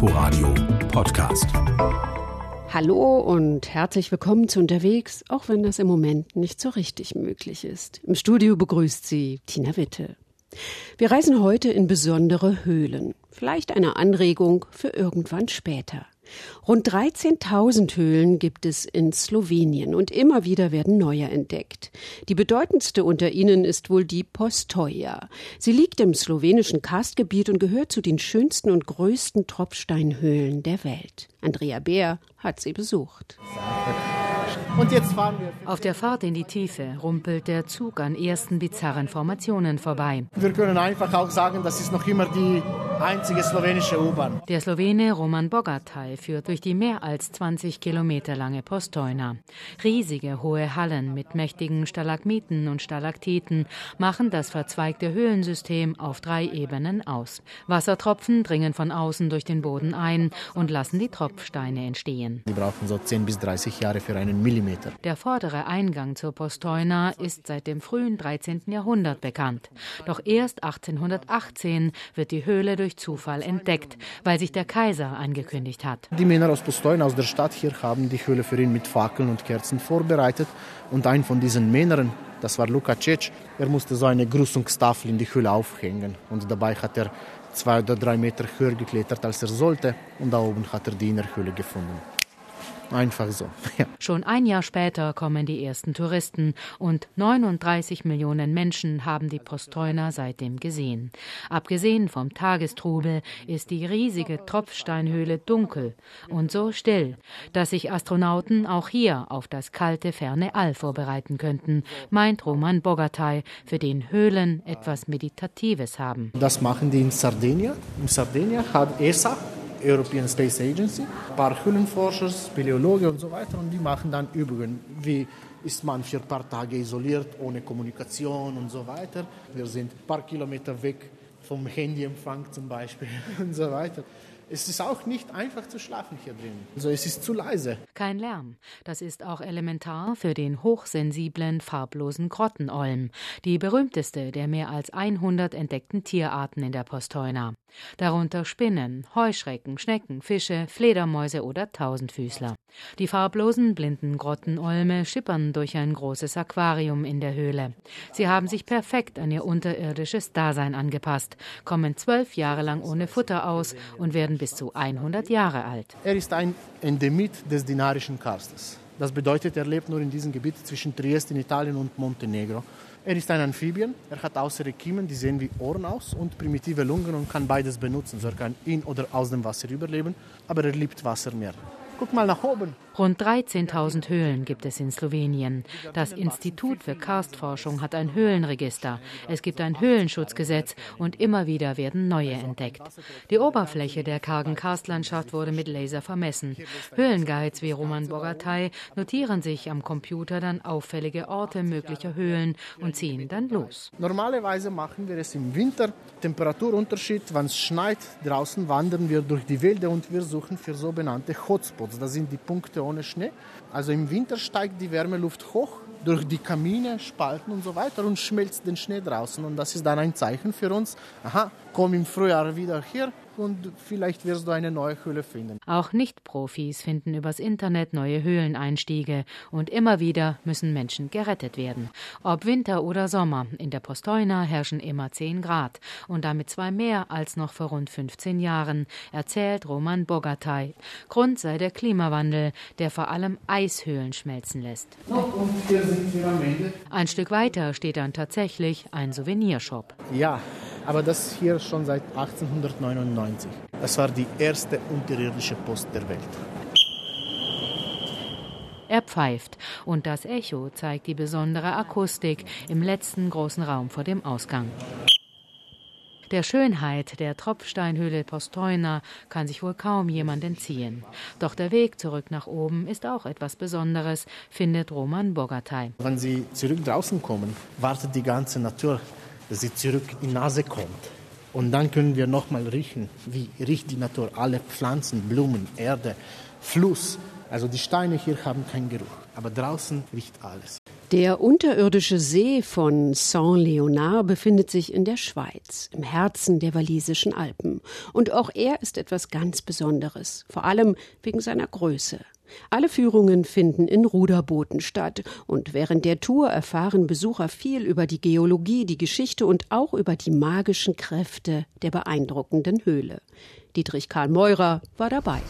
Inforadio Podcast. Hallo und herzlich willkommen zu Unterwegs, auch wenn das im Moment nicht so richtig möglich ist. Im Studio begrüßt Sie Tina Witte. Wir reisen heute in besondere Höhlen. Vielleicht eine Anregung für irgendwann später. Rund 13.000 Höhlen gibt es in Slowenien und immer wieder werden neue entdeckt. Die bedeutendste unter ihnen ist wohl die Postoja. Sie liegt im slowenischen Karstgebiet und gehört zu den schönsten und größten Tropfsteinhöhlen der Welt. Andrea Beer hat sie besucht. Und jetzt fahren wir. Auf der Fahrt in die Tiefe rumpelt der Zug an ersten bizarren Formationen vorbei. Wir können einfach auch sagen, das ist noch immer die einzige slowenische U-Bahn. Der Slowene Roman Bogataj führt durch die mehr als 20 Kilometer lange Postojna. Riesige hohe Hallen mit mächtigen Stalagmiten und Stalaktiten machen das verzweigte Höhlensystem auf drei Ebenen aus. Wassertropfen dringen von außen durch den Boden ein und lassen die Tropfsteine entstehen. Die brauchen so 10 bis 30 Jahre für einen Millimeter. Der vordere Eingang zur Postojna ist seit dem frühen 13. Jahrhundert bekannt. Doch erst 1818 wird die Höhle durch Zufall entdeckt, weil sich der Kaiser angekündigt hat. Die Männer aus Postojna, aus der Stadt hier, haben die Höhle für ihn mit Fackeln und Kerzen vorbereitet. Und ein von diesen Männern, das war Luka Cech, er musste so eine Grüßungstafel in die Höhle aufhängen. Und dabei hat er zwei oder drei Meter höher geklettert, als er sollte. Und da oben hat er die Innerhöhle gefunden. Einfach so. Ja. Schon ein Jahr später kommen die ersten Touristen und 39 Millionen Menschen haben die Postojna seitdem gesehen. Abgesehen vom Tagestrubel ist die riesige Tropfsteinhöhle dunkel und so still, dass sich Astronauten auch hier auf das kalte, ferne All vorbereiten könnten, meint Roman Bogatay, für den Höhlen etwas Meditatives haben. Das machen die in Sardinien. In Sardinien hat ESA European Space Agency, ein paar Höhlenforscher, Speleologen und so weiter und die machen dann Übungen, wie ist man für ein paar Tage isoliert, ohne Kommunikation und so weiter. Wir sind ein paar Kilometer weg vom Handyempfang zum Beispiel und so weiter. Es ist auch nicht einfach zu schlafen hier drin. Also es ist zu leise. Kein Lärm. Das ist auch elementar für den hochsensiblen, farblosen Grottenolm, die berühmteste der mehr als 100 entdeckten Tierarten in der Postojna. Darunter Spinnen, Heuschrecken, Schnecken, Fische, Fledermäuse oder Tausendfüßler. Die farblosen, blinden Grottenolme schippern durch ein großes Aquarium in der Höhle. Sie haben sich perfekt an ihr unterirdisches Dasein angepasst, kommen zwölf Jahre lang ohne Futter aus und werden bis zu 100 Jahre alt. Er ist ein Endemit des Dinarischen Karstes. Das bedeutet, er lebt nur in diesem Gebiet zwischen Triest in Italien und Montenegro. Er ist ein Amphibien. Er hat außer Kiemen, die sehen wie Ohren aus, und primitive Lungen und kann beides benutzen. So er kann in oder aus dem Wasser überleben, aber er liebt Wasser mehr. Guck mal nach oben. Rund 13.000 Höhlen gibt es in Slowenien. Das Institut für Karstforschung hat ein Höhlenregister. Es gibt ein Höhlenschutzgesetz und immer wieder werden neue entdeckt. Die Oberfläche der kargen Karstlandschaft wurde mit Laser vermessen. Höhlenguides wie Roman Bogatay notieren sich am Computer dann auffällige Orte möglicher Höhlen und ziehen dann los. Normalerweise machen wir es im Winter. Temperaturunterschied, wenn es schneit, draußen wandern wir durch die Wälder und wir suchen für sogenannte Hotspots. Das sind die Punkte ohne Schnee. Also im Winter steigt die Wärmeluft hoch durch die Kamine, Spalten und so weiter und schmilzt den Schnee draußen. Und das ist dann ein Zeichen für uns, aha, komm im Frühjahr wieder hier und vielleicht wirst du eine neue Höhle finden. Auch Nicht-Profis finden übers Internet neue Höhleneinstiege und immer wieder müssen Menschen gerettet werden. Ob Winter oder Sommer, in der Postojna herrschen immer 10 Grad und damit zwei mehr als noch vor rund 15 Jahren, erzählt Roman Bogatay. Grund sei der Klimawandel, der vor allem Eishöhlen schmelzen lässt. Und hier sind wir am Ende. Ein Stück weiter steht dann tatsächlich ein Souvenirshop. Ja, aber das hier schon seit 1899. Das war die erste unterirdische Post der Welt. Er pfeift und das Echo zeigt die besondere Akustik im letzten großen Raum vor dem Ausgang. Der Schönheit der Tropfsteinhöhle Postojna kann sich wohl kaum jemand entziehen. Doch der Weg zurück nach oben ist auch etwas Besonderes, findet Roman Bogatay. Wenn Sie zurück draußen kommen, wartet die ganze Natur dass sie zurück in die Nase kommt. Und dann können wir nochmal riechen, wie riecht die Natur. Alle Pflanzen, Blumen, Erde, Fluss. Also die Steine hier haben keinen Geruch, aber draußen riecht alles. Der unterirdische See von Saint-Léonard befindet sich in der Schweiz, im Herzen der walisischen Alpen. Und auch er ist etwas ganz Besonderes, vor allem wegen seiner Größe. Alle Führungen finden in Ruderbooten statt, und während der Tour erfahren Besucher viel über die Geologie, die Geschichte und auch über die magischen Kräfte der beeindruckenden Höhle. Dietrich Karl Meurer war dabei.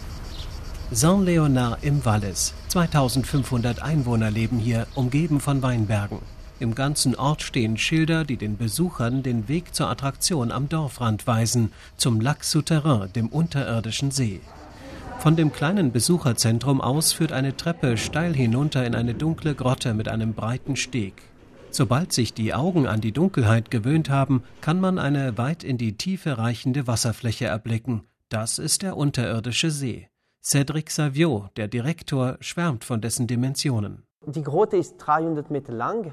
Saint-Léonard im Wallis. 2500 Einwohner leben hier, umgeben von Weinbergen. Im ganzen Ort stehen Schilder, die den Besuchern den Weg zur Attraktion am Dorfrand weisen, zum Lac Souterrain, dem unterirdischen See. Von dem kleinen Besucherzentrum aus führt eine Treppe steil hinunter in eine dunkle Grotte mit einem breiten Steg. Sobald sich die Augen an die Dunkelheit gewöhnt haben, kann man eine weit in die Tiefe reichende Wasserfläche erblicken. Das ist der unterirdische See. Cédric Savio, der Direktor, schwärmt von dessen Dimensionen. Die Grotte ist 300 Meter lang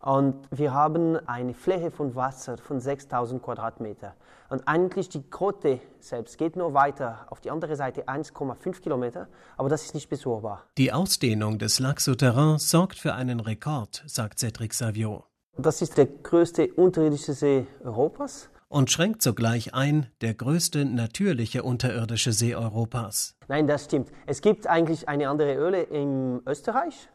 und wir haben eine Fläche von Wasser von 6000 Quadratmeter. Und eigentlich die Grotte selbst geht nur weiter auf die andere Seite 1,5 Kilometer, aber das ist nicht besuchbar. Die Ausdehnung des Lac Souterrain sorgt für einen Rekord, sagt Cédric Savio. Das ist der größte unterirdische See Europas und schränkt sogleich ein, der größte natürliche unterirdische See Europas. Nein, das stimmt. Es gibt eigentlich eine andere Öle in Österreich,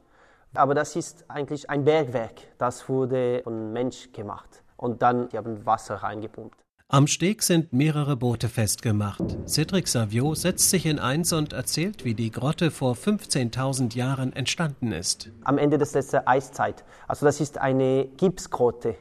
aber das ist eigentlich ein Bergwerk. Das wurde von Mensch gemacht und dann die haben Wasser reingepumpt. Am Steg sind mehrere Boote festgemacht. Cedric Savio setzt sich in eins und erzählt, wie die Grotte vor 15.000 Jahren entstanden ist. Am Ende des letzten Eiszeit. Also das ist eine Gipsgrotte.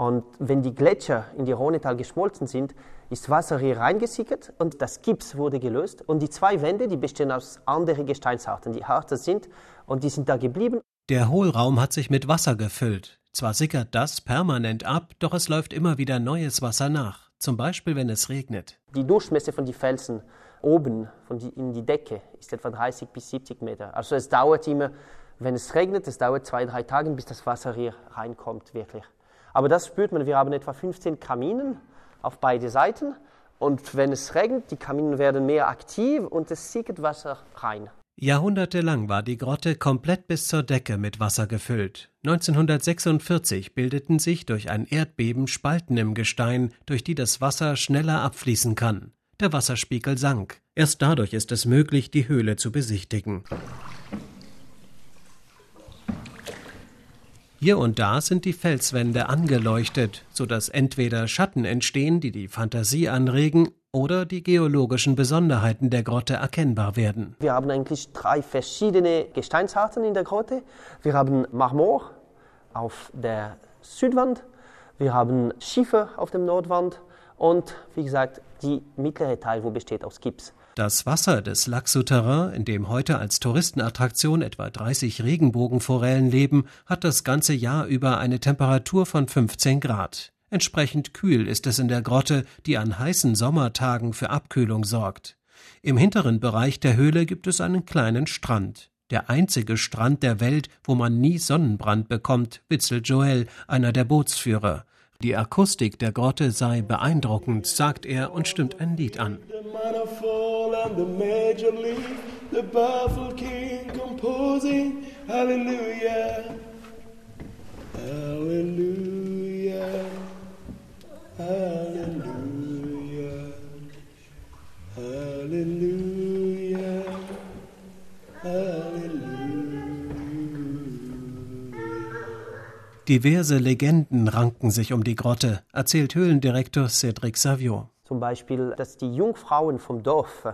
Und wenn die Gletscher in die Rhonetal geschmolzen sind, ist Wasser hier reingesickert und das Gips wurde gelöst. Und die zwei Wände, die bestehen aus anderen Gesteinsarten, die harter sind und die sind da geblieben. Der Hohlraum hat sich mit Wasser gefüllt. Zwar sickert das permanent ab, doch es läuft immer wieder neues Wasser nach. Zum Beispiel, wenn es regnet. Die Durchmesser von den Felsen oben von die, in die Decke ist etwa 30 bis 70 Meter. Also es dauert immer, wenn es regnet, es dauert zwei, drei Tage, bis das Wasser hier reinkommt, wirklich. Aber das spürt man. Wir haben etwa 15 Kaminen auf beide Seiten. Und wenn es regnet, die Kaminen werden mehr aktiv und es sickert Wasser rein. Jahrhundertelang war die Grotte komplett bis zur Decke mit Wasser gefüllt. 1946 bildeten sich durch ein Erdbeben Spalten im Gestein, durch die das Wasser schneller abfließen kann. Der Wasserspiegel sank. Erst dadurch ist es möglich, die Höhle zu besichtigen. Hier und da sind die Felswände angeleuchtet, so dass entweder Schatten entstehen, die die Fantasie anregen, oder die geologischen Besonderheiten der Grotte erkennbar werden. Wir haben eigentlich drei verschiedene Gesteinsarten in der Grotte. Wir haben Marmor auf der Südwand, wir haben Schiefer auf dem Nordwand und wie gesagt, die mittlere Teil, wo besteht aus Gips. Das Wasser des Lac Souterrain, in dem heute als Touristenattraktion etwa 30 Regenbogenforellen leben, hat das ganze Jahr über eine Temperatur von 15 Grad. Entsprechend kühl ist es in der Grotte, die an heißen Sommertagen für Abkühlung sorgt. Im hinteren Bereich der Höhle gibt es einen kleinen Strand. Der einzige Strand der Welt, wo man nie Sonnenbrand bekommt, witzelt Joel, einer der Bootsführer. Die Akustik der Grotte sei beeindruckend, sagt er und stimmt ein Lied an. Halleluja, Halleluja, Halleluja, Diverse Legenden ranken sich um die Grotte, erzählt Höhlendirektor Cédric Savio. Zum Beispiel, dass die Jungfrauen vom Dorf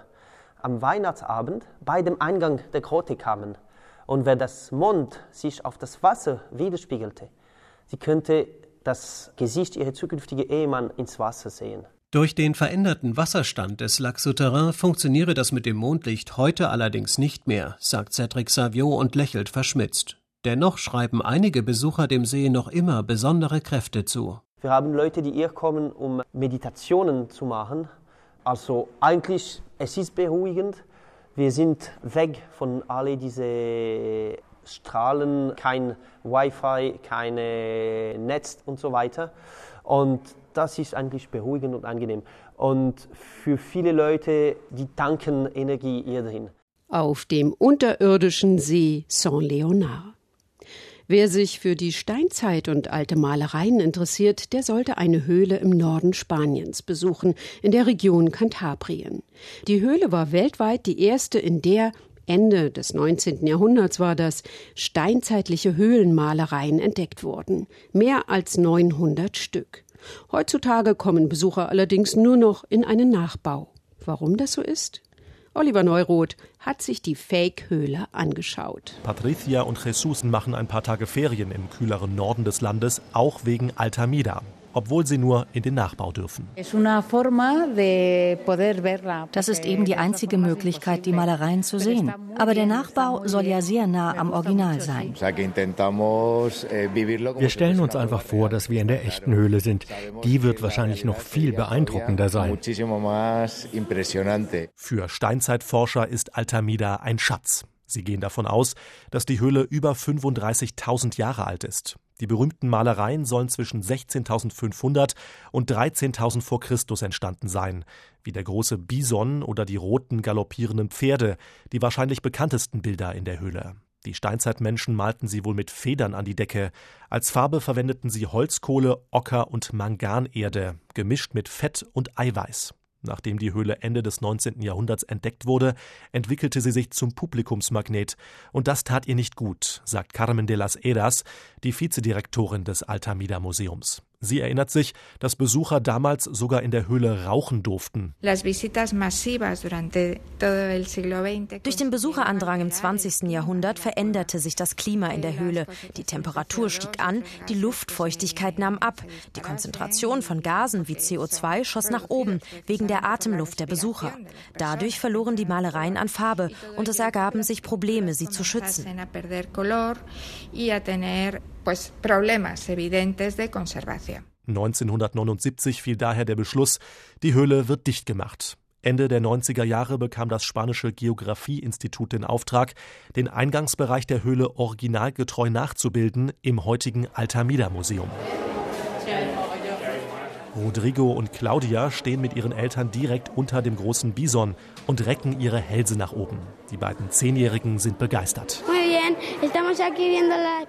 am Weihnachtsabend bei dem Eingang der Grotte kamen. Und wenn das Mond sich auf das Wasser widerspiegelte, sie könnte das Gesicht ihrer zukünftigen Ehemann ins Wasser sehen. Durch den veränderten Wasserstand des Lac Souterrain funktioniere das mit dem Mondlicht heute allerdings nicht mehr, sagt Cédric Savio und lächelt verschmitzt. Dennoch schreiben einige Besucher dem See noch immer besondere Kräfte zu. Wir haben Leute, die hier kommen, um Meditationen zu machen. Also eigentlich, es ist beruhigend. Wir sind weg von all diese Strahlen, kein Wi-Fi, kein Netz und so weiter. Und das ist eigentlich beruhigend und angenehm. Und für viele Leute, die tanken Energie hier drin. Auf dem unterirdischen See Saint-Léonard. Wer sich für die Steinzeit und alte Malereien interessiert, der sollte eine Höhle im Norden Spaniens besuchen, in der Region Kantabrien. Die Höhle war weltweit die erste, in der Ende des 19. Jahrhunderts war das, steinzeitliche Höhlenmalereien entdeckt wurden. Mehr als 900 Stück. Heutzutage kommen Besucher allerdings nur noch in einen Nachbau. Warum das so ist? Oliver Neuroth hat sich die Fake-Höhle angeschaut. Patricia und Jesus machen ein paar Tage Ferien im kühleren Norden des Landes, auch wegen Altamira obwohl sie nur in den Nachbau dürfen. Das ist eben die einzige Möglichkeit, die Malereien zu sehen. Aber der Nachbau soll ja sehr nah am Original sein. Wir stellen uns einfach vor, dass wir in der echten Höhle sind. Die wird wahrscheinlich noch viel beeindruckender sein. Für Steinzeitforscher ist Altamida ein Schatz. Sie gehen davon aus, dass die Höhle über 35.000 Jahre alt ist. Die berühmten Malereien sollen zwischen 16.500 und 13.000 vor Christus entstanden sein, wie der große Bison oder die roten galoppierenden Pferde, die wahrscheinlich bekanntesten Bilder in der Höhle. Die Steinzeitmenschen malten sie wohl mit Federn an die Decke. Als Farbe verwendeten sie Holzkohle, Ocker und Manganerde, gemischt mit Fett und Eiweiß. Nachdem die Höhle Ende des 19. Jahrhunderts entdeckt wurde, entwickelte sie sich zum Publikumsmagnet. Und das tat ihr nicht gut, sagt Carmen de las Eras, die Vizedirektorin des Altamira Museums. Sie erinnert sich, dass Besucher damals sogar in der Höhle rauchen durften. Durch den Besucherandrang im 20. Jahrhundert veränderte sich das Klima in der Höhle. Die Temperatur stieg an, die Luftfeuchtigkeit nahm ab. Die Konzentration von Gasen wie CO2 schoss nach oben, wegen der Atemluft der Besucher. Dadurch verloren die Malereien an Farbe und es ergaben sich Probleme, sie zu schützen pues problemas evidentes de conservación. 1979 fiel daher der Beschluss, die Höhle wird dicht gemacht. Ende der 90er Jahre bekam das spanische Geografieinstitut den Auftrag, den Eingangsbereich der Höhle originalgetreu nachzubilden im heutigen Altamira Museum. Rodrigo und Claudia stehen mit ihren Eltern direkt unter dem großen Bison und recken ihre Hälse nach oben. Die beiden Zehnjährigen sind begeistert.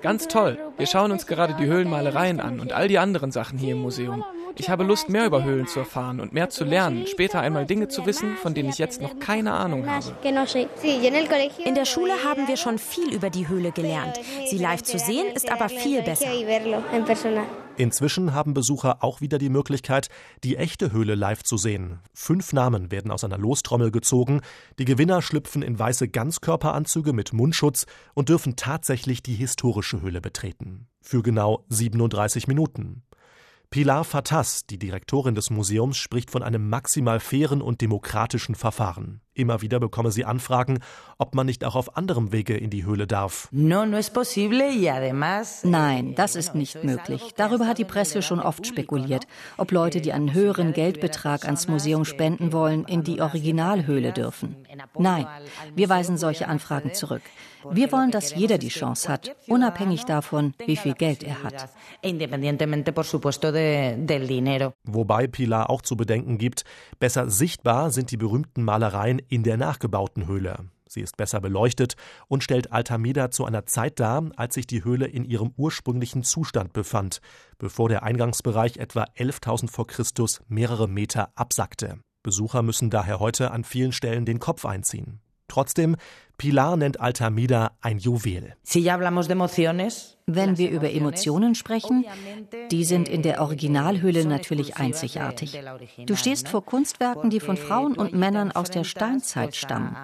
Ganz toll. Wir schauen uns gerade die Höhlenmalereien an und all die anderen Sachen hier im Museum. Ich habe Lust, mehr über Höhlen zu erfahren und mehr zu lernen, später einmal Dinge zu wissen, von denen ich jetzt noch keine Ahnung habe. In der Schule haben wir schon viel über die Höhle gelernt. Sie live zu sehen ist aber viel besser. Inzwischen haben Besucher auch wieder die Möglichkeit, die echte Höhle live zu sehen. Fünf Namen werden aus einer Lostrommel gezogen. Die Gewinner schlüpfen in weiße Ganzkörperanzüge mit Mundschutz und dürfen tatsächlich die historische Höhle betreten. Für genau 37 Minuten. Pilar Fatas, die Direktorin des Museums, spricht von einem maximal fairen und demokratischen Verfahren. Immer wieder bekomme sie Anfragen, ob man nicht auch auf anderem Wege in die Höhle darf. Nein, das ist nicht möglich. Darüber hat die Presse schon oft spekuliert, ob Leute, die einen höheren Geldbetrag ans Museum spenden wollen, in die Originalhöhle dürfen. Nein, wir weisen solche Anfragen zurück. Wir wollen, dass jeder die Chance hat, unabhängig davon, wie viel Geld er hat. Wobei Pilar auch zu bedenken gibt, besser sichtbar sind die berühmten Malereien in der nachgebauten Höhle. Sie ist besser beleuchtet und stellt Altameda zu einer Zeit dar, als sich die Höhle in ihrem ursprünglichen Zustand befand, bevor der Eingangsbereich etwa 11.000 vor Christus mehrere Meter absackte. Besucher müssen daher heute an vielen Stellen den Kopf einziehen. Trotzdem, Pilar nennt Altamira ein Juwel. Wenn wir über Emotionen sprechen, die sind in der Originalhöhle natürlich einzigartig. Du stehst vor Kunstwerken, die von Frauen und Männern aus der Steinzeit stammen.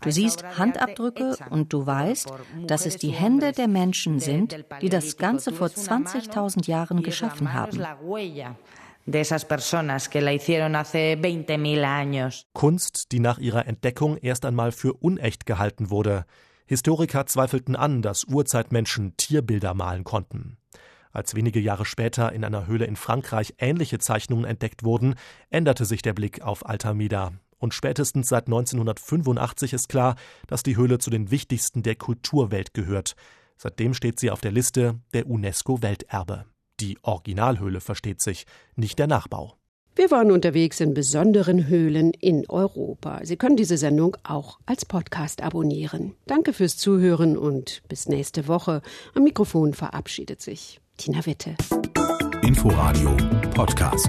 Du siehst Handabdrücke und du weißt, dass es die Hände der Menschen sind, die das Ganze vor 20.000 Jahren geschaffen haben de esas personas que la hicieron hace 20.000 años. Kunst, die nach ihrer Entdeckung erst einmal für unecht gehalten wurde. Historiker zweifelten an, dass Urzeitmenschen Tierbilder malen konnten. Als wenige Jahre später in einer Höhle in Frankreich ähnliche Zeichnungen entdeckt wurden, änderte sich der Blick auf Altamira. Und spätestens seit 1985 ist klar, dass die Höhle zu den wichtigsten der Kulturwelt gehört. Seitdem steht sie auf der Liste der UNESCO-Welterbe. Die Originalhöhle versteht sich, nicht der Nachbau. Wir waren unterwegs in besonderen Höhlen in Europa. Sie können diese Sendung auch als Podcast abonnieren. Danke fürs Zuhören und bis nächste Woche. Am Mikrofon verabschiedet sich Tina Witte. Inforadio Podcast.